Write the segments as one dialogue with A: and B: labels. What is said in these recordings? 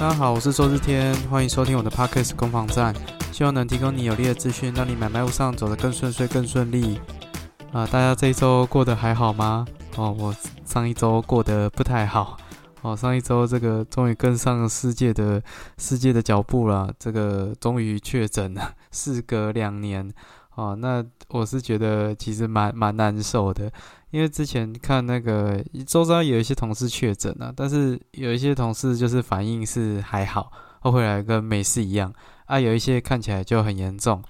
A: 大家好，我是周日天，欢迎收听我的 Podcast 攻防战，希望能提供你有力的资讯，让你买卖路上走得更顺遂、更顺利。啊，大家这一周过得还好吗？哦，我上一周过得不太好。哦，上一周这个终于跟上世界的世界的脚步了，这个终于确诊了，事隔两年。哦，那我是觉得其实蛮蛮难受的。因为之前看那个周遭有一些同事确诊了，但是有一些同事就是反应是还好，后回来跟没事一样啊。有一些看起来就很严重。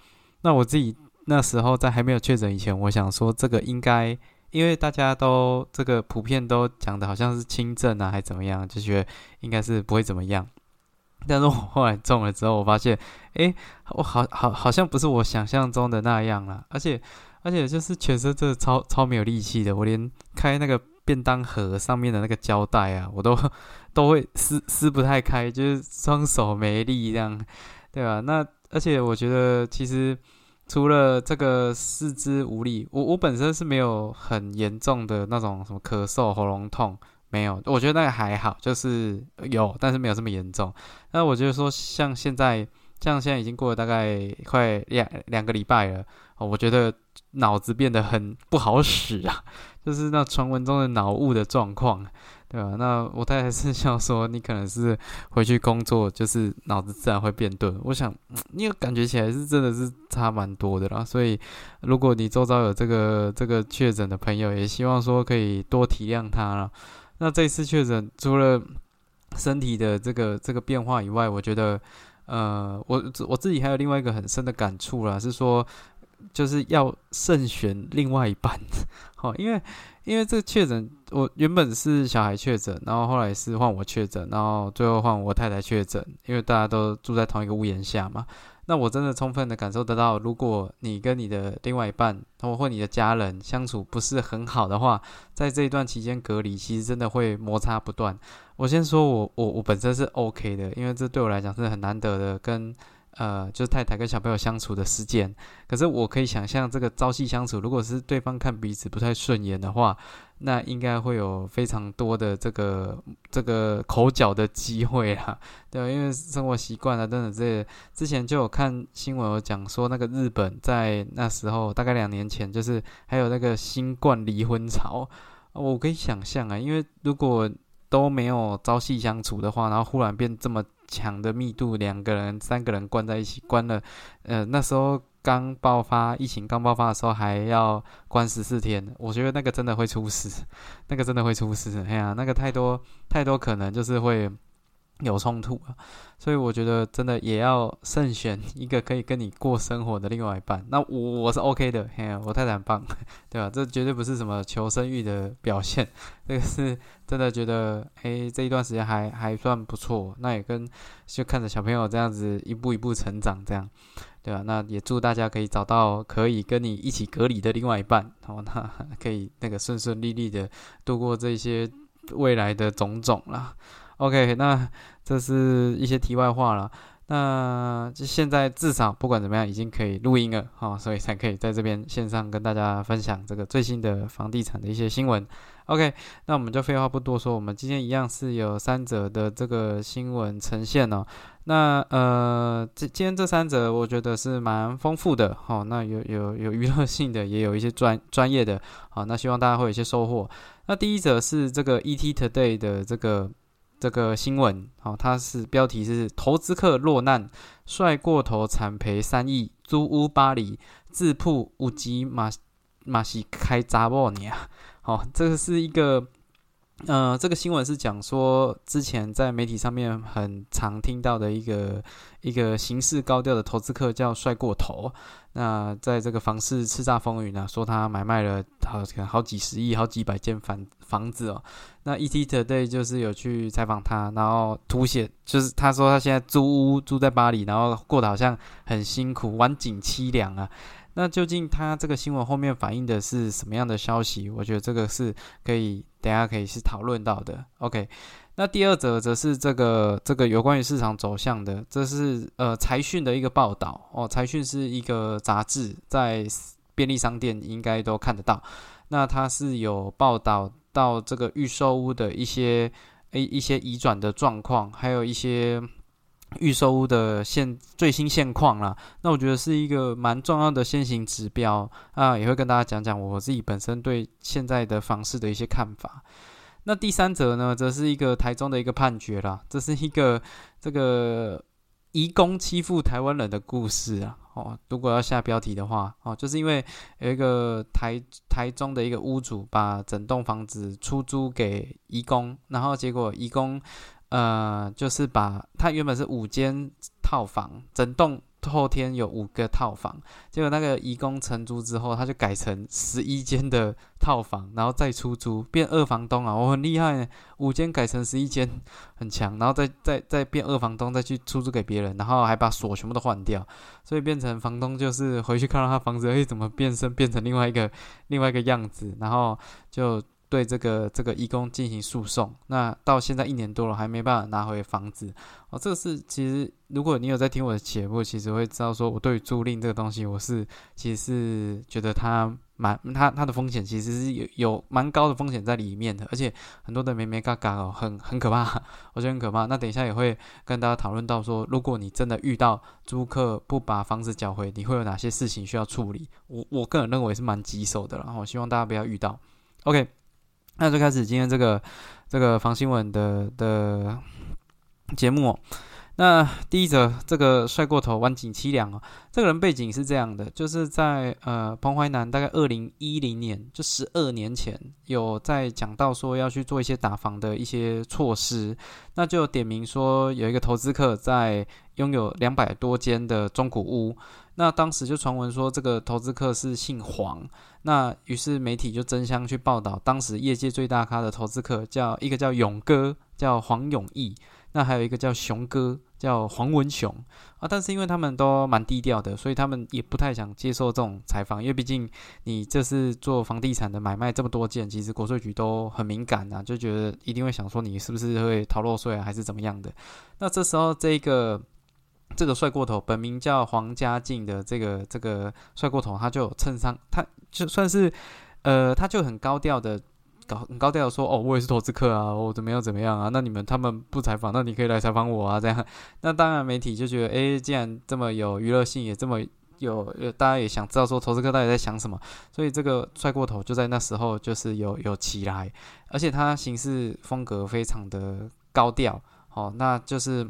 A: 那我自己那时候在还没有确诊以前，我想说这个应该，因为大家都这个普遍都讲的好像是轻症啊，还怎么样，就觉得应该是不会怎么样。但是我后来中了之后，我发现，哎，我好好好像不是我想象中的那样了，而且。而且就是全身真的超超没有力气的，我连开那个便当盒上面的那个胶带啊，我都都会撕撕不太开，就是双手没力这样，对吧？那而且我觉得其实除了这个四肢无力，我我本身是没有很严重的那种什么咳嗽、喉咙痛，没有，我觉得那个还好，就是有，但是没有这么严重。那我觉得说像现在，像现在已经过了大概快两两个礼拜了。我觉得脑子变得很不好使啊，就是那传闻中的脑雾的状况，对吧？那我太太是想说，你可能是回去工作，就是脑子自然会变钝。我想，你感觉起来是真的是差蛮多的啦。所以，如果你周遭有这个这个确诊的朋友，也希望说可以多体谅他了。那这次确诊，除了身体的这个这个变化以外，我觉得，呃，我我自己还有另外一个很深的感触啦，是说。就是要慎选另外一半，好，因为因为这个确诊，我原本是小孩确诊，然后后来是换我确诊，然后最后换我太太确诊，因为大家都住在同一个屋檐下嘛。那我真的充分的感受得到，如果你跟你的另外一半，或你的家人相处不是很好的话，在这一段期间隔离，其实真的会摩擦不断。我先说我我我本身是 OK 的，因为这对我来讲是很难得的跟。呃，就是太太跟小朋友相处的时间，可是我可以想象，这个朝夕相处，如果是对方看彼此不太顺眼的话，那应该会有非常多的这个这个口角的机会啊，对因为生活习惯啊，等等这些之前就有看新闻有讲说，那个日本在那时候大概两年前，就是还有那个新冠离婚潮，我可以想象啊，因为如果都没有朝夕相处的话，然后忽然变这么。强的密度，两个人、三个人关在一起，关了，呃，那时候刚爆发疫情，刚爆发的时候还要关十四天，我觉得那个真的会出事，那个真的会出事，哎呀，那个太多太多可能就是会。有冲突啊，所以我觉得真的也要慎选一个可以跟你过生活的另外一半。那我我是 OK 的，嘿，我太太很棒，对吧？这绝对不是什么求生欲的表现，这个是真的觉得，哎，这一段时间还还算不错。那也跟就看着小朋友这样子一步一步成长，这样，对吧？那也祝大家可以找到可以跟你一起隔离的另外一半，哦，那可以那个顺顺利利的度过这些未来的种种啦。OK，那这是一些题外话了。那就现在至少不管怎么样，已经可以录音了，哈，所以才可以在这边线上跟大家分享这个最新的房地产的一些新闻。OK，那我们就废话不多说，我们今天一样是有三者的这个新闻呈现哦。那呃，这今天这三者我觉得是蛮丰富的，哈，那有有有娱乐性的，也有一些专专业的，好，那希望大家会有一些收获。那第一则是这个 ET Today 的这个。这个新闻，好，它是标题是“投资客落难，帅过头惨赔三亿，租屋巴黎，自曝五级马马西开闸波尼亚”，好，这个是一个。呃，这个新闻是讲说，之前在媒体上面很常听到的一个一个形式高调的投资客叫帅过头。那在这个房市叱咤风云呢，说他买卖了好好几十亿、好几百间房房子哦。那 ET Today 就是有去采访他，然后凸显就是他说他现在租屋住在巴黎，然后过得好像很辛苦、晚景凄凉啊。那究竟他这个新闻后面反映的是什么样的消息？我觉得这个是可以等下可以是讨论到的。OK，那第二则则是这个这个有关于市场走向的，这是呃财讯的一个报道哦。财讯是一个杂志，在便利商店应该都看得到。那它是有报道到这个预售屋的一些一一些移转的状况，还有一些预售屋的现最新现况啦。那我觉得是一个蛮重要的先行指标啊，也会跟大家讲讲我自己本身对现在的房市的一些看法。那第三则呢，则是一个台中的一个判决啦，这是一个这个移工欺负台湾人的故事啊。哦，如果要下标题的话，哦，就是因为有一个台台中的一个屋主把整栋房子出租给移工，然后结果移工，呃，就是把他原本是五间套房，整栋。后天有五个套房，结果那个移工承租之后，他就改成十一间的套房，然后再出租变二房东啊！我很厉害，五间改成十一间，很强，然后再 再再变二房东，再去出租给别人，然后还把锁全部都换掉，所以变成房东就是回去看到他房子，哎，怎么变身变成另外一个另外一个样子，然后就。对这个这个义工进行诉讼，那到现在一年多了还没办法拿回房子哦。这个是其实如果你有在听我的节目，其实会知道说我对于租赁这个东西，我是其实是觉得它蛮它它的风险其实是有有蛮高的风险在里面的，而且很多的咩咩嘎嘎哦，很很可怕，我觉得很可怕。那等一下也会跟大家讨论到说，如果你真的遇到租客不把房子缴回，你会有哪些事情需要处理？我我个人认为是蛮棘手的，然后希望大家不要遇到。OK。那就开始今天这个这个房新闻的的节目。那第一则，这个帅过头、晚景凄凉哦。这个人背景是这样的，就是在呃彭淮南，大概二零一零年，就十二年前，有在讲到说要去做一些打房的一些措施。那就点名说有一个投资客在拥有两百多间的中古屋。那当时就传闻说这个投资客是姓黄。那于是媒体就争相去报道，当时业界最大咖的投资客叫一个叫勇哥，叫黄永义，那还有一个叫熊哥，叫黄文雄啊。但是因为他们都蛮低调的，所以他们也不太想接受这种采访，因为毕竟你这是做房地产的买卖这么多件，其实国税局都很敏感啊，就觉得一定会想说你是不是会逃漏税啊，还是怎么样的。那这时候这个。这个帅过头，本名叫黄家进的这个这个帅过头，他就衬衫，他就算是，呃，他就很高调的，高很高调的说，哦，我也是投资客啊，我怎么样怎么样啊？那你们他们不采访，那你可以来采访我啊，这样。那当然媒体就觉得，哎，既然这么有娱乐性，也这么有，大家也想知道说投资客到底在想什么，所以这个帅过头就在那时候就是有有起来，而且他行事风格非常的高调，哦，那就是。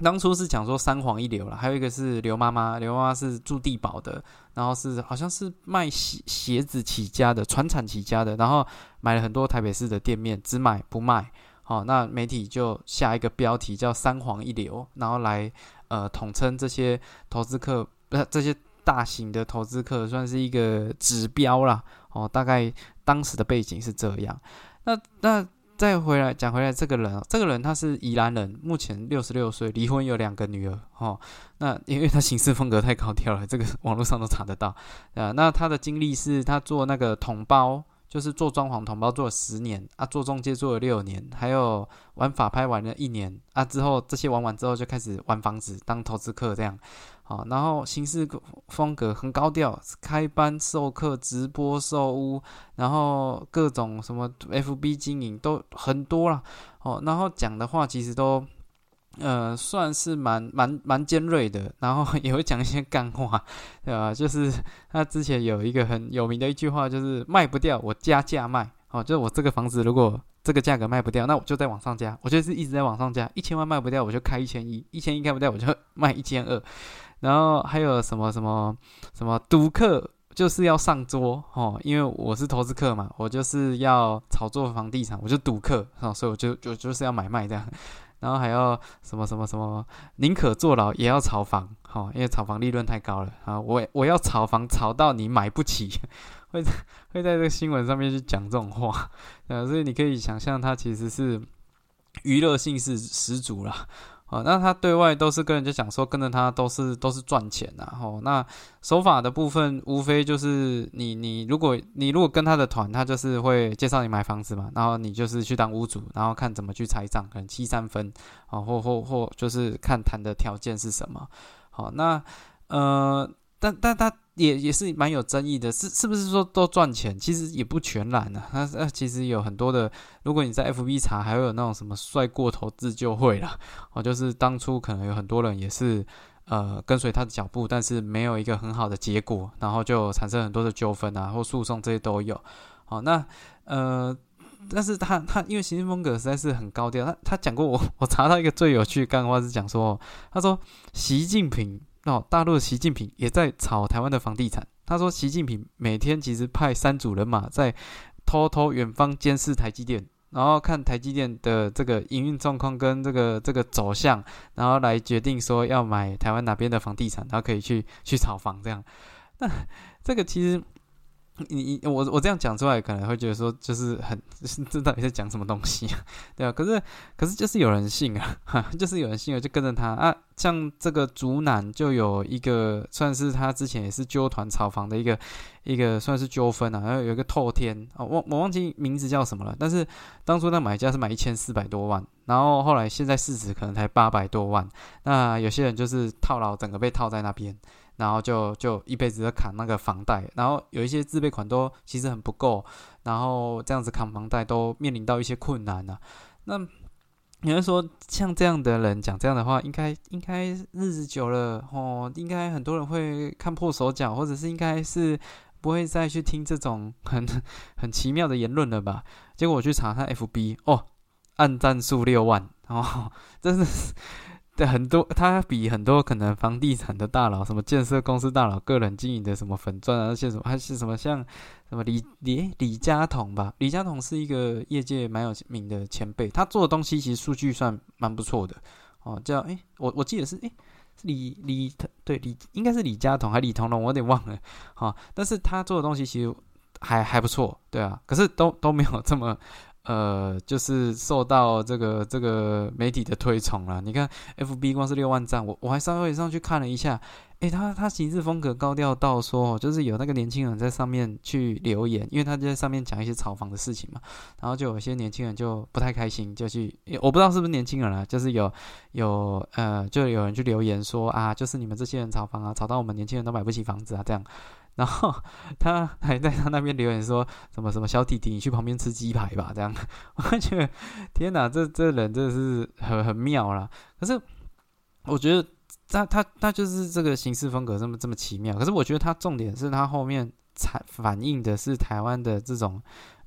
A: 当初是讲说三黄一流了，还有一个是刘妈妈，刘妈妈是住地堡的，然后是好像是卖鞋鞋子起家的，传产起家的，然后买了很多台北市的店面，只买不卖。好，那媒体就下一个标题叫三黄一流，然后来呃统称这些投资客，不呃这些大型的投资客算是一个指标啦。哦，大概当时的背景是这样。那那。再回来讲回来，这个人，这个人他是宜兰人，目前六十六岁，离婚有两个女儿。哦，那因为他行事风格太高调了，这个网络上都查得到。啊，那他的经历是他做那个同包，就是做装潢同包做了十年啊，做中介做了六年，还有玩法拍玩了一年啊，之后这些玩完之后就开始玩房子当投资客这样。好，然后行事风格很高调，开班授课、直播售屋，然后各种什么 FB 经营都很多了。哦，然后讲的话其实都，呃，算是蛮蛮蛮尖锐的，然后也会讲一些干话，对吧？就是他之前有一个很有名的一句话，就是卖不掉我加价卖。哦，就是我这个房子如果这个价格卖不掉，那我就在往上加。我就是一直在往上加，一千万卖不掉我就开一千一，一千一开不掉我就 卖一千二。然后还有什么什么什么赌客就是要上桌哦，因为我是投资客嘛，我就是要炒作房地产，我就赌客啊，所以我就就就是要买卖这样。然后还要什么什么什么，宁可坐牢也要炒房，哦，因为炒房利润太高了啊，我我要炒房炒到你买不起，会在会在这个新闻上面去讲这种话，呃，所以你可以想象他其实是娱乐性是十足了。啊，那他对外都是跟人家讲说，跟着他都是都是赚钱呐。吼，那手法的部分无非就是你你如果你如果跟他的团，他就是会介绍你买房子嘛，然后你就是去当屋主，然后看怎么去拆账，可能七三分啊，或或或就是看谈的条件是什么。好，那呃，但但他也也是蛮有争议的，是是不是说都赚钱？其实也不全然呢。他呃，其实有很多的，如果你在 FB 查，还会有那种什么帅过头自救会啦，哦，就是当初可能有很多人也是呃跟随他的脚步，但是没有一个很好的结果，然后就产生很多的纠纷啊，或诉讼这些都有。好，那呃。但是他他因为行事风格实在是很高调，他他讲过我 我查到一个最有趣的干话是讲说，他说习近平哦，大陆的习近平也在炒台湾的房地产。他说习近平每天其实派三组人马在偷偷远方监视台积电，然后看台积电的这个营运状况跟这个这个走向，然后来决定说要买台湾哪边的房地产，然后可以去去炒房这样。那这个其实。你你我我这样讲出来，可能会觉得说，就是很这到底在讲什么东西啊，对啊，可是可是就是有人信啊，就是有人信了，就跟着他啊。像这个竹南就有一个，算是他之前也是纠团炒房的一个一个算是纠纷啊。然后有一个透天哦，我我忘记名字叫什么了。但是当初那买家是买一千四百多万，然后后来现在市值可能才八百多万。那有些人就是套牢，整个被套在那边。然后就就一辈子在扛那个房贷，然后有一些自备款都其实很不够，然后这样子扛房贷都面临到一些困难呢。那有人说像这样的人讲这样的话，应该应该日子久了哦，应该很多人会看破手脚，或者是应该是不会再去听这种很 很奇妙的言论了吧？结果我去查他 FB 哦，按赞数六万哦，真是。对很多，他比很多可能房地产的大佬、什么建设公司大佬、个人经营的什么粉钻啊，那些什么还是什么像什么李李李嘉彤吧？李嘉彤是一个业界蛮有名的前辈，他做的东西其实数据算蛮不错的哦。叫哎，我我记得是哎，李李对李应该是李嘉彤还李同龙，我有点忘了哈。但是他做的东西其实还还不错，对啊，可是都都没有这么。呃，就是受到这个这个媒体的推崇了。你看，F B 光是六万赞，我我还稍微上去看了一下，诶，他他行事风格高调到说，就是有那个年轻人在上面去留言，因为他就在上面讲一些炒房的事情嘛，然后就有些年轻人就不太开心，就去，我不知道是不是年轻人啊，就是有有呃，就有人去留言说啊，就是你们这些人炒房啊，炒到我们年轻人都买不起房子啊，这样。然后 他还在他那边留言说什么什么小弟弟，你去旁边吃鸡排吧，这样。我觉得天哪，这这人真的是很很妙啦。可是我觉得他他他就是这个行事风格这么这么奇妙。可是我觉得他重点是他后面才反映的是台湾的这种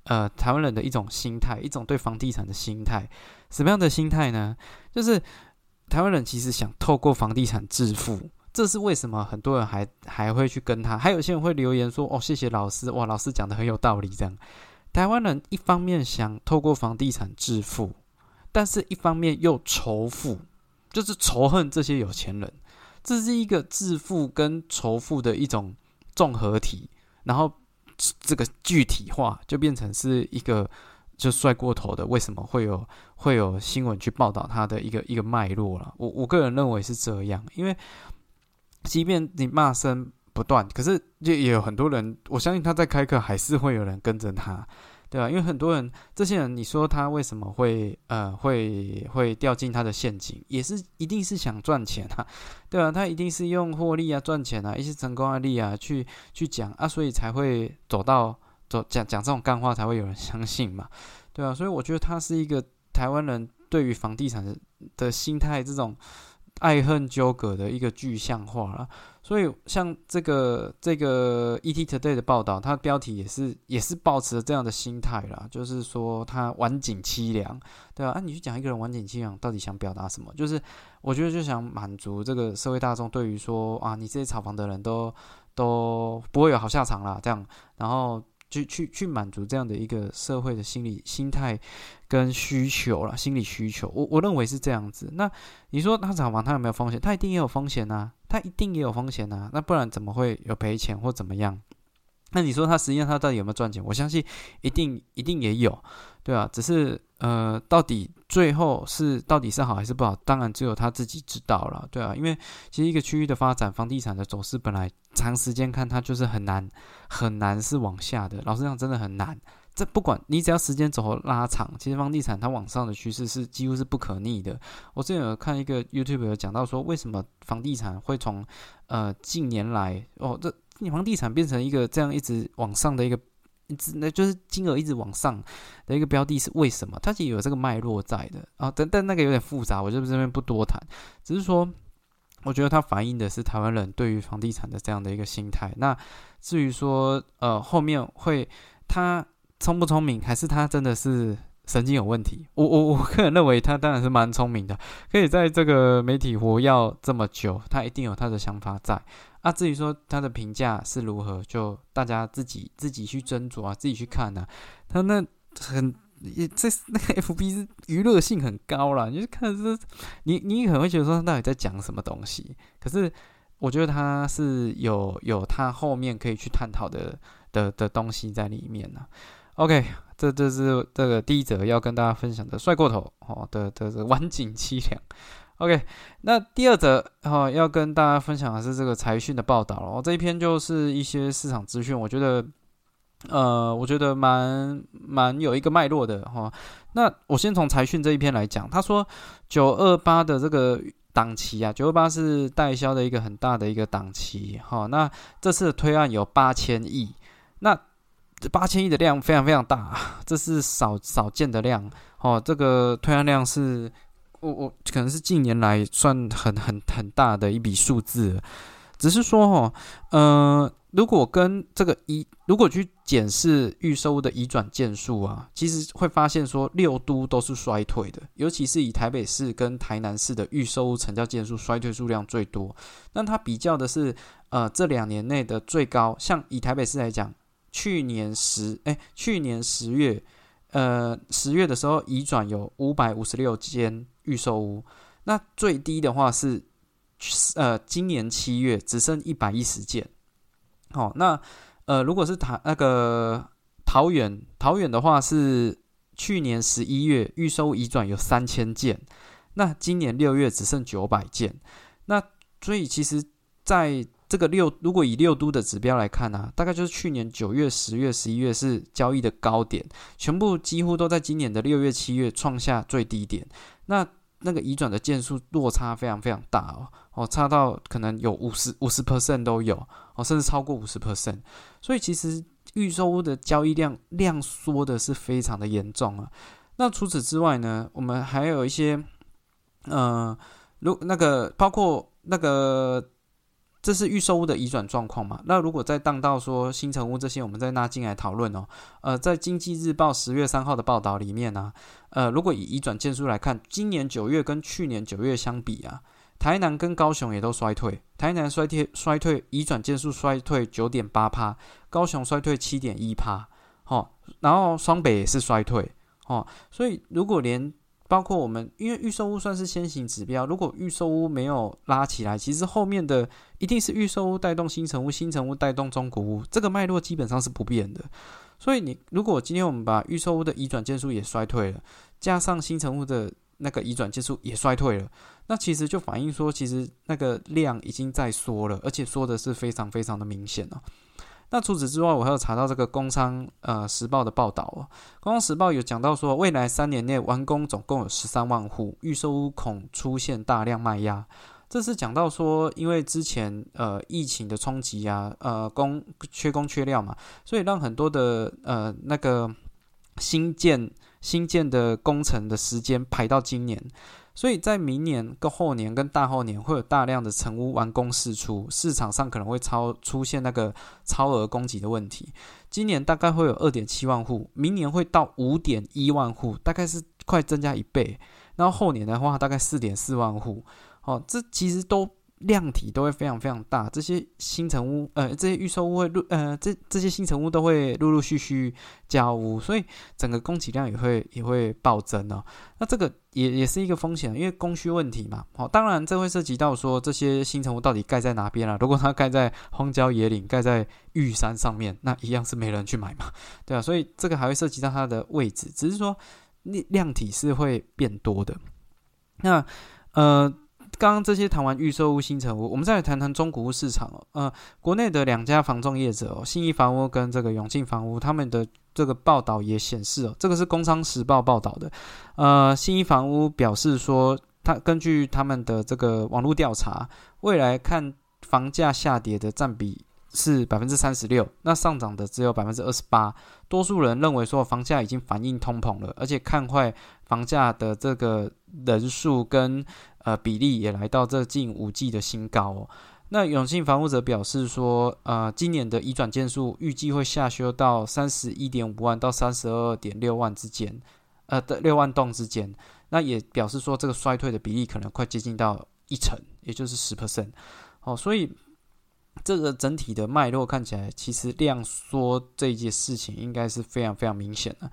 A: 呃台湾人的一种心态，一种对房地产的心态。什么样的心态呢？就是台湾人其实想透过房地产致富。这是为什么很多人还还会去跟他？还有些人会留言说：“哦，谢谢老师，哇，老师讲的很有道理。”这样，台湾人一方面想透过房地产致富，但是一方面又仇富，就是仇恨这些有钱人。这是一个致富跟仇富的一种综合体，然后这个具体化就变成是一个就帅过头的。为什么会有会有新闻去报道他的一个一个脉络了？我我个人认为是这样，因为。即便你骂声不断，可是就也有很多人，我相信他在开课还是会有人跟着他，对吧？因为很多人，这些人，你说他为什么会呃会 会掉进他的陷阱，也是一定是想赚钱啊，对吧？他一定是用获利啊、赚钱啊、一些成功案例啊去去讲啊，所以才会走到走讲讲这种干话，才会有人相信嘛，对啊，所以我觉得他是一个台湾人对于房地产的的心态这种。爱恨纠葛的一个具象化了，所以像这个这个 ET Today 的报道，它标题也是也是抱持这样的心态啦，就是说他晚景凄凉，对啊？啊，你去讲一个人晚景凄凉，到底想表达什么？就是我觉得就想满足这个社会大众对于说啊，你这些炒房的人都都不会有好下场啦，这样，然后。去去去满足这样的一个社会的心理心态跟需求了，心理需求，我我认为是这样子。那你说他炒房，他有没有风险？他一定也有风险呐，他一定也有风险呐。那不然怎么会有赔钱或怎么样？那你说他实际上他到底有没有赚钱？我相信一定一定也有，对啊，只是呃，到底最后是到底是好还是不好？当然只有他自己知道了，对啊，因为其实一个区域的发展，房地产的走势本来长时间看它就是很难很难是往下的。老实讲，真的很难，这不管你只要时间轴拉长，其实房地产它往上的趋势是几乎是不可逆的。我之前有看一个 YouTube 有讲到说，为什么房地产会从呃近年来哦，这房地产变成一个这样一直往上的一个一直那就是金额一直往上的一个标的，是为什么？它其实有这个脉络在的啊，但但那个有点复杂，我就这边不多谈，只是说。我觉得它反映的是台湾人对于房地产的这样的一个心态。那至于说，呃，后面会他聪不聪明，还是他真的是神经有问题？我我我个人认为他当然是蛮聪明的，可以在这个媒体活要这么久，他一定有他的想法在。啊，至于说他的评价是如何，就大家自己自己去斟酌啊，自己去看呐。他那很。也这那个 F B 是娱乐性很高啦，你就看是，你你可能会觉得说他到底在讲什么东西，可是我觉得他是有有他后面可以去探讨的的的东西在里面呢。OK，这这是这个第一则要跟大家分享的帅过头哦的的这晚景凄凉。OK，那第二则哈要跟大家分享的是这个财讯的报道哦，这一篇就是一些市场资讯，我觉得。呃，我觉得蛮蛮有一个脉络的哈。那我先从财讯这一篇来讲，他说九二八的这个档期啊，九二八是代销的一个很大的一个档期哈。那这次的推案有八千亿，那这八千亿的量非常非常大，这是少少见的量哦。这个推案量是我我可能是近年来算很很很大的一笔数字，只是说哈，呃。如果跟这个移，如果去检视预收的移转件数啊，其实会发现说六都都是衰退的，尤其是以台北市跟台南市的预收成交件数衰退数量最多。那它比较的是，呃，这两年内的最高，像以台北市来讲，去年十，哎，去年十月，呃，十月的时候移转有五百五十六间预售屋，那最低的话是，呃，今年七月只剩一百一十件。好，那呃，如果是桃那个桃园，桃园的话是去年十一月预收移转有三千件，那今年六月只剩九百件，那所以其实在这个六，如果以六都的指标来看呢，大概就是去年九月、十月、十一月是交易的高点，全部几乎都在今年的六月、七月创下最低点，那那个移转的件数落差非常非常大哦。哦，差到可能有五十五十 percent 都有哦，甚至超过五十 percent，所以其实预售屋的交易量量缩的是非常的严重啊。那除此之外呢，我们还有一些，呃，如那个包括那个，这是预售屋的移转状况嘛？那如果再当到说新城屋这些，我们再拉进来讨论哦。呃，在经济日报十月三号的报道里面呢，呃，如果以移转件数来看，今年九月跟去年九月相比啊。台南跟高雄也都衰退，台南衰退衰退移转件数衰退九点八趴，高雄衰退七点一趴，好，然后双北也是衰退，哦，所以如果连包括我们，因为预售屋算是先行指标，如果预售屋没有拉起来，其实后面的一定是预售屋带动新城屋，新城屋带动中古屋，这个脉络基本上是不变的。所以你如果今天我们把预售屋的移转件数也衰退了，加上新城屋的那个移转件数也衰退了。那其实就反映说，其实那个量已经在缩了，而且缩的是非常非常的明显哦。那除此之外，我还有查到这个《工商呃时报》的报道哦，《工商时报》有讲到说，未来三年内完工总共有十三万户，预售屋恐出现大量卖压。这是讲到说，因为之前呃疫情的冲击啊，呃工缺工缺料嘛，所以让很多的呃那个新建新建的工程的时间排到今年。所以在明年、跟后年、跟大后年会有大量的成屋完工释出，市场上可能会超出现那个超额供给的问题。今年大概会有二点七万户，明年会到五点一万户，大概是快增加一倍。然后后年的话，大概四点四万户。哦，这其实都。量体都会非常非常大，这些新城屋，呃，这些预售屋会陆，呃，这这些新城屋都会陆陆续续交屋，所以整个供给量也会也会暴增哦。那这个也也是一个风险，因为供需问题嘛。好，当然这会涉及到说这些新城屋到底盖在哪边了。如果它盖在荒郊野岭，盖在玉山上面，那一样是没人去买嘛，对啊。所以这个还会涉及到它的位置，只是说量量体是会变多的。那呃。刚刚这些谈完预售屋、新城屋，我们再来谈谈中古屋市场哦。呃，国内的两家房仲业者哦，信义房屋跟这个永庆房屋，他们的这个报道也显示哦，这个是《工商时报》报道的。呃，新一房屋表示说，他根据他们的这个网络调查，未来看房价下跌的占比是百分之三十六，那上涨的只有百分之二十八。多数人认为说，房价已经反映通膨了，而且看坏房价的这个人数跟呃比例也来到这近五季的新高哦。那永信房屋则表示说，呃，今年的移转件数预计会下修到三十一点五万到三十二点六万之间，呃的六万栋之间。那也表示说，这个衰退的比例可能快接近到一成，也就是十 percent。哦，所以这个整体的脉络看起来，其实量缩这件事情应该是非常非常明显的。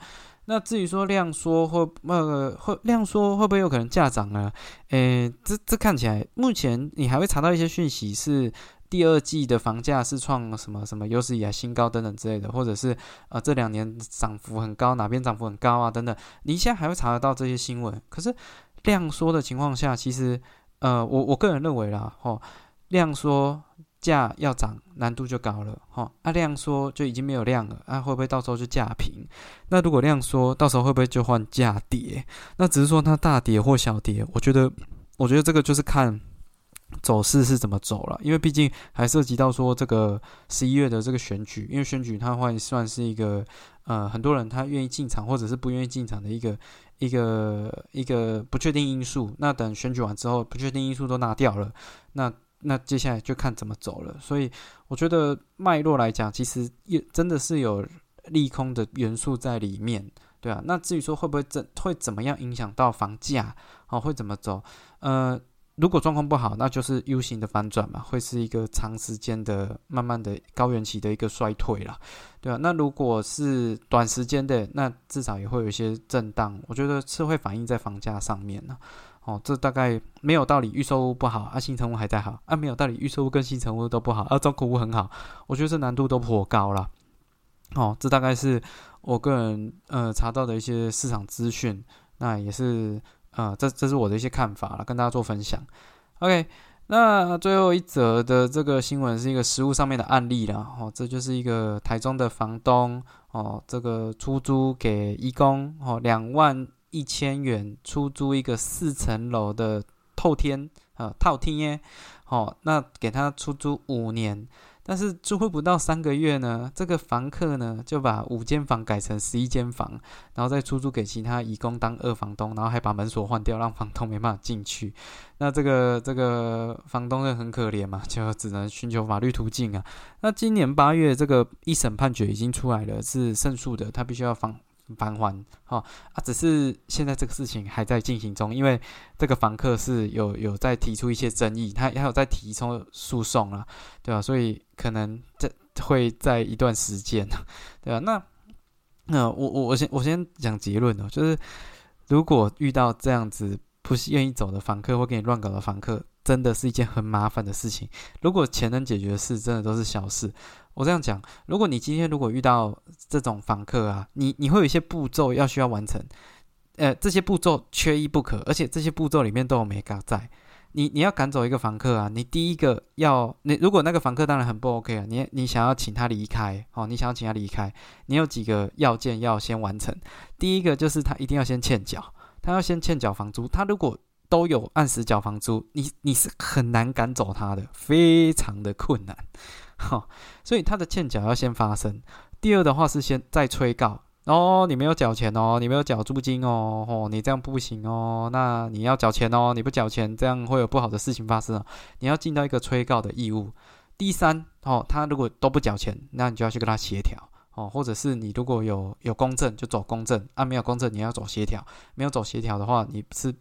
A: 那至于说量缩会呃会量缩会不会有可能价涨呢？诶，这这看起来目前你还会查到一些讯息是第二季的房价是创什么什么有史以来新高等等之类的，或者是呃这两年涨幅很高，哪边涨幅很高啊等等，你现在还会查得到这些新闻。可是量缩的情况下，其实呃我我个人认为啦，吼量缩。价要涨，难度就高了，哈。啊，量缩就已经没有量了，啊，会不会到时候就价平？那如果量缩，到时候会不会就换价跌？那只是说它大跌或小跌，我觉得，我觉得这个就是看走势是怎么走了，因为毕竟还涉及到说这个十一月的这个选举，因为选举它会算是一个呃很多人他愿意进场或者是不愿意进场的一个一个一个不确定因素。那等选举完之后，不确定因素都拿掉了，那。那接下来就看怎么走了，所以我觉得脉络来讲，其实也真的是有利空的元素在里面，对啊。那至于说会不会怎会怎么样影响到房价，哦，会怎么走？呃，如果状况不好，那就是 U 型的反转嘛，会是一个长时间的、慢慢的高原期的一个衰退了，对啊。那如果是短时间的，那至少也会有一些震荡，我觉得是会反映在房价上面呢。哦，这大概没有道理，预售屋不好啊，新成屋还在好啊，没有道理，预售屋跟新成屋都不好啊，中古屋很好，我觉得这难度都颇高了。哦，这大概是我个人呃查到的一些市场资讯，那也是呃这这是我的一些看法了，跟大家做分享。OK，那最后一则的这个新闻是一个实物上面的案例了，哦，这就是一个台中的房东哦，这个出租给义工哦两万。一千元出租一个四层楼的透天啊套厅耶，好，那给他出租五年，但是租户不到三个月呢，这个房客呢就把五间房改成十一间房，然后再出租给其他义工当二房东，然后还把门锁换掉，让房东没办法进去。那这个这个房东就很可怜嘛，就只能寻求法律途径啊。那今年八月这个一审判决已经出来了，是胜诉的，他必须要房。返还，哈啊，只是现在这个事情还在进行中，因为这个房客是有有在提出一些争议，他他有在提出诉讼了，对吧？所以可能这会在一段时间，对吧？那那我我我先我先讲结论哦，就是如果遇到这样子不愿意走的房客或给你乱搞的房客，真的是一件很麻烦的事情。如果钱能解决的事，真的都是小事。我这样讲，如果你今天如果遇到这种房客啊，你你会有一些步骤要需要完成，呃，这些步骤缺一不可，而且这些步骤里面都有美感在。你你要赶走一个房客啊，你第一个要你如果那个房客当然很不 OK 啊，你你想要请他离开哦，你想要请他离开，你有几个要件要先完成。第一个就是他一定要先欠缴，他要先欠缴房租。他如果都有按时缴房租，你你是很难赶走他的，非常的困难。哈，所以他的欠缴要先发生。第二的话是先再催告哦，你没有缴钱哦，你没有缴租金哦，哦，你这样不行哦，那你要缴钱哦，你不缴钱，这样会有不好的事情发生哦。你要尽到一个催告的义务。第三哦，他如果都不缴钱，那你就要去跟他协调哦，或者是你如果有有公证就走公证啊，没有公证你要走协调，没有走协调的话，你是。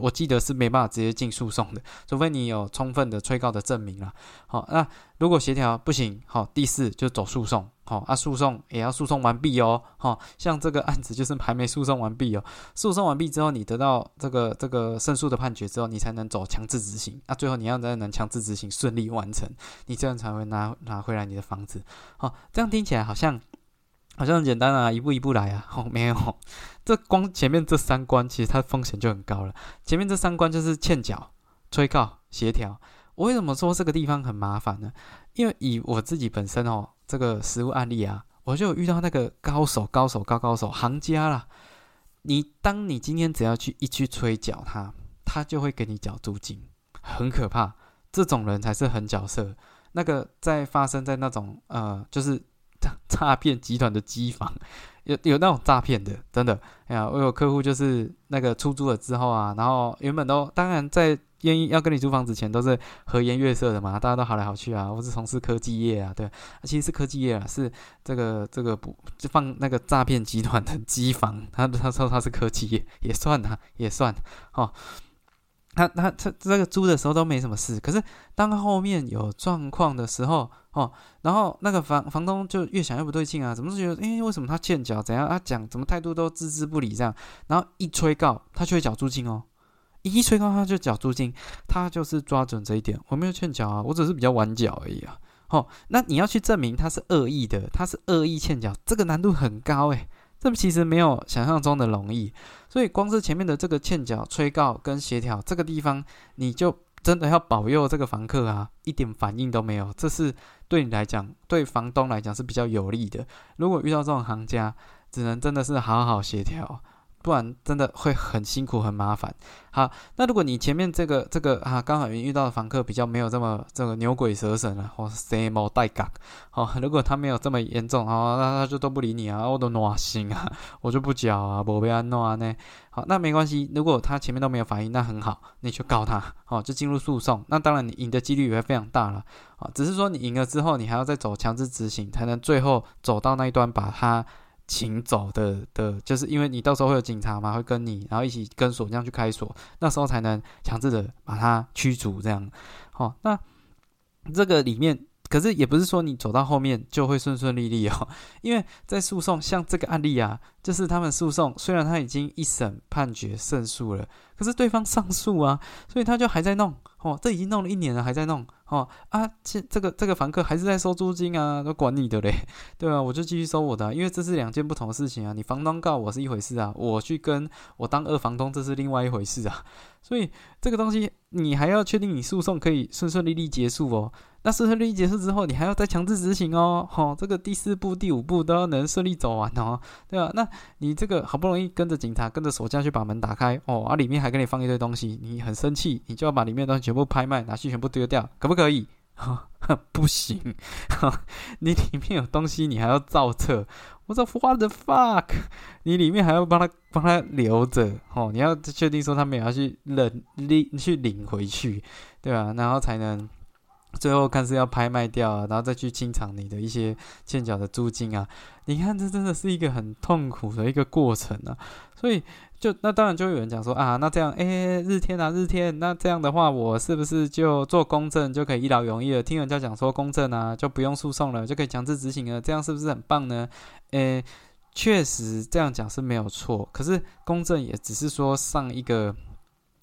A: 我记得是没办法直接进诉讼的，除非你有充分的催告的证明了。好，那如果协调不行，好，第四就走诉讼。好，啊，诉讼也要诉讼完毕哦。好，像这个案子就是还没诉讼完毕哦。诉讼完毕之后，你得到这个这个胜诉的判决之后，你才能走强制执行。那最后你要再能强制执行顺利完成，你这样才会拿拿回来你的房子。好，这样听起来好像。好像很简单啊，一步一步来啊。哦，没有，这光前面这三关，其实它风险就很高了。前面这三关就是欠缴、催告、协调。我为什么说这个地方很麻烦呢？因为以我自己本身哦，这个实物案例啊，我就遇到那个高手，高手，高高手，行家啦。你当你今天只要去一去催缴他，他就会给你缴租金，很可怕。这种人才是狠角色。那个在发生在那种呃，就是 诈骗集团的机房。有有那种诈骗的，真的，哎呀，我有客户就是那个出租了之后啊，然后原本都当然在愿意要跟你租房子前都是和颜悦色的嘛，大家都好来好去啊，我是从事科技业啊，对，其实是科技业啊，是这个这个不就放那个诈骗集团的机房，他他说他是科技业，也算啊，也算，哦。他他他这个租的时候都没什么事，可是当后面有状况的时候，哦，然后那个房房东就越想越不对劲啊，怎么是觉得，哎，为什么他欠缴？怎样？他讲怎么态度都置之不理这样，然后一催告，他就会缴租金哦，一催告他就缴租金，他就是抓准这一点，我没有欠缴啊，我只是比较晚缴而已啊，哦，那你要去证明他是恶意的，他是恶意欠缴，这个难度很高诶。这其实没有想象中的容易，所以光是前面的这个欠缴、催告跟协调这个地方，你就真的要保佑这个房客啊，一点反应都没有。这是对你来讲，对房东来讲是比较有利的。如果遇到这种行家，只能真的是好好协调。不然真的会很辛苦很麻烦。好，那如果你前面这个这个啊，刚好遇到的房客比较没有这么这个牛鬼蛇神啊，或什么带感，好，如果他没有这么严重，好，那他就都不理你啊，我都暖心啊，我就不缴啊，不被安诺呢。好，那没关系，如果他前面都没有反应，那很好，你去告他，好，就进入诉讼。那当然你赢的几率也会非常大了，啊，只是说你赢了之后，你还要再走强制执行，才能最后走到那一端把他。行走的的，就是因为你到时候会有警察嘛，会跟你，然后一起跟锁匠去开锁，那时候才能强制的把他驱逐，这样。好，那这个里面。可是也不是说你走到后面就会顺顺利利哦，因为在诉讼像这个案例啊，就是他们诉讼虽然他已经一审判决胜诉了，可是对方上诉啊，所以他就还在弄哦，这已经弄了一年了，还在弄哦啊，这这个这个房客还是在收租金啊，都管你的嘞，对啊，我就继续收我的，因为这是两件不同的事情啊，你房东告我是一回事啊，我去跟我当二房东这是另外一回事啊，所以这个东西你还要确定你诉讼可以顺顺利利结束哦。那顺顺利结束之后，你还要再强制执行哦，吼，这个第四步、第五步都要能顺利走完哦，对吧？那你这个好不容易跟着警察、跟着锁匠去把门打开哦，啊，里面还给你放一堆东西，你很生气，你就要把里面东西全部拍卖，拿去全部丢掉，可不可以？不行，你里面有东西，你还要造册，我说 What the fuck？你里面还要帮他帮他留着，哦，你要确定说他们也要去领领去领回去，对吧？然后才能。最后看是要拍卖掉啊，然后再去清偿你的一些欠缴的租金啊。你看，这真的是一个很痛苦的一个过程啊。所以，就那当然就有人讲说啊，那这样，哎，日天啊，日天，那这样的话，我是不是就做公证就可以一劳永逸了？听人家讲说公证啊，就不用诉讼了，就可以强制执行了，这样是不是很棒呢？诶，确实这样讲是没有错。可是公证也只是说上一个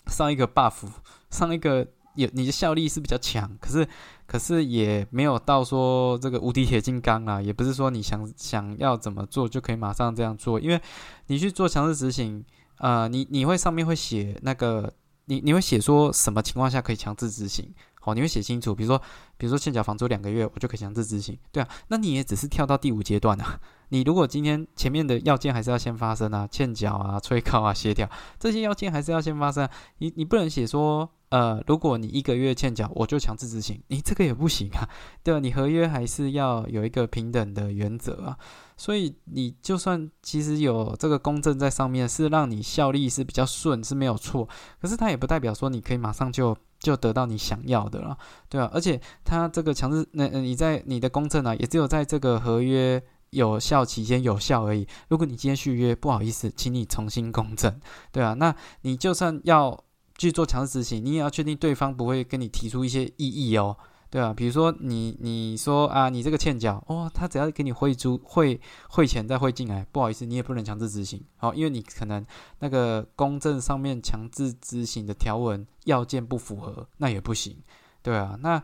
A: 上一个 buff，上一个。有你的效力是比较强，可是可是也没有到说这个无敌铁金刚啊，也不是说你想想要怎么做就可以马上这样做，因为你去做强制执行，呃，你你会上面会写那个，你你会写说什么情况下可以强制执行，好，你会写清楚，比如说比如说欠缴房租两个月，我就可以强制执行，对啊，那你也只是跳到第五阶段啊，你如果今天前面的要件还是要先发生啊，欠缴啊、催告啊、协调这些要件还是要先发生，你你不能写说。呃，如果你一个月欠缴，我就强制执行，你这个也不行啊，对吧？你合约还是要有一个平等的原则啊，所以你就算其实有这个公证在上面，是让你效力是比较顺，是没有错，可是它也不代表说你可以马上就就得到你想要的了，对吧？而且它这个强制，那你在你的公证啊，也只有在这个合约有效期间有效而已。如果你今天续约，不好意思，请你重新公证，对啊，那你就算要。去做强制执行，你也要确定对方不会跟你提出一些异议哦，对吧？比如说你你说啊，你这个欠缴哦，他只要给你汇租汇汇钱再汇进来，不好意思，你也不能强制执行，好，因为你可能那个公证上面强制执行的条文要件不符合，那也不行，对啊，那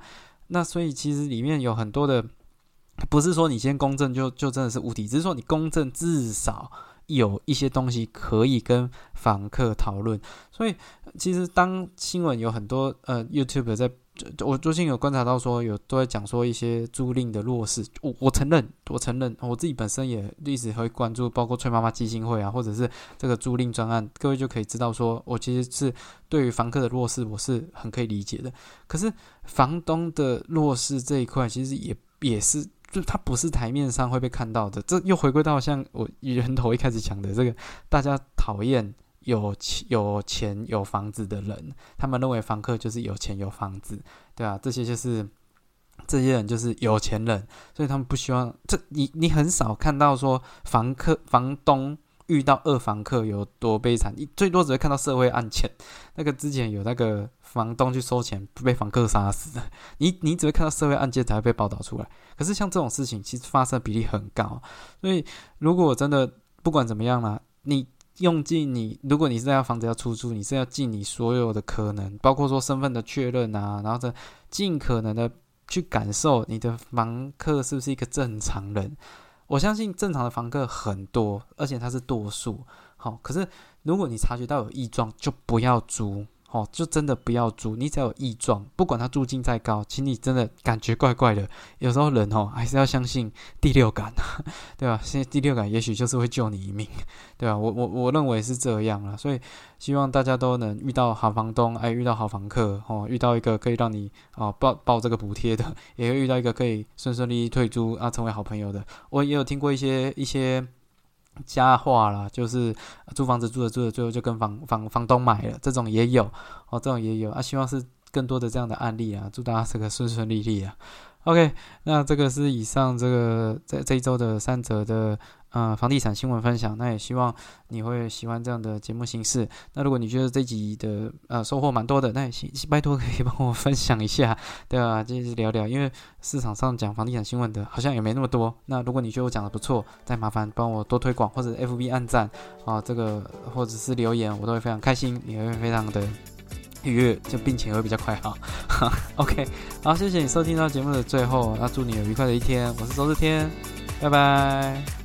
A: 那所以其实里面有很多的，不是说你先公证就就真的是无敌，只是说你公证至少。有一些东西可以跟房客讨论。所以其实当新闻有很多呃 YouTube 在。我最近有观察到，说有都在讲说一些租赁的弱势。我我承认，我承认，我自己本身也一直会关注，包括崔妈妈基金会啊，或者是这个租赁专案，各位就可以知道，说我其实是对于房客的弱势，我是很可以理解的。可是房东的弱势这一块，其实也也是，就它不是台面上会被看到的。这又回归到像我源头一开始讲的这个，大家讨厌。有钱有钱有房子的人，他们认为房客就是有钱有房子，对啊，这些就是这些人就是有钱人，所以他们不希望这你你很少看到说房客房东遇到二房客有多悲惨，你最多只会看到社会案件，那个之前有那个房东去收钱被房客杀死，你你只会看到社会案件才会被报道出来，可是像这种事情其实发生比例很高，所以如果真的不管怎么样啦，你。用尽你，如果你是要房子要出租，你是要尽你所有的可能，包括说身份的确认啊，然后再尽可能的去感受你的房客是不是一个正常人。我相信正常的房客很多，而且他是多数。好，可是如果你察觉到有异状，就不要租。哦，就真的不要租，你只要有异状，不管他租金再高，请你真的感觉怪怪的，有时候人哦还是要相信第六感，对吧？现在第六感也许就是会救你一命，对吧？我我我认为是这样了，所以希望大家都能遇到好房东，哎，遇到好房客，哦，遇到一个可以让你哦报报这个补贴的，也会遇到一个可以顺顺利利退租啊，成为好朋友的。我也有听过一些一些。家话啦，就是租房子住着住着，最后就跟房房房东买了，这种也有哦，这种也有啊。希望是更多的这样的案例啊，祝大家这个顺顺利利啊。OK，那这个是以上这个在这一周的三折的。呃，房地产新闻分享，那也希望你会喜欢这样的节目形式。那如果你觉得这集的呃收获蛮多的，那也拜托可以 帮我分享一下，对吧？继续聊聊，因为市场上讲房地产新闻的好像也没那么多。那如果你觉得我讲的不错，再麻烦帮我多推广或者 FB 按赞啊，这个或者是留言，我都会非常开心，也会非常的愉悦，就病情会比较快哈。OK，好，谢谢你收听到节目的最后，那祝你有愉快的一天。我是周日天，拜拜。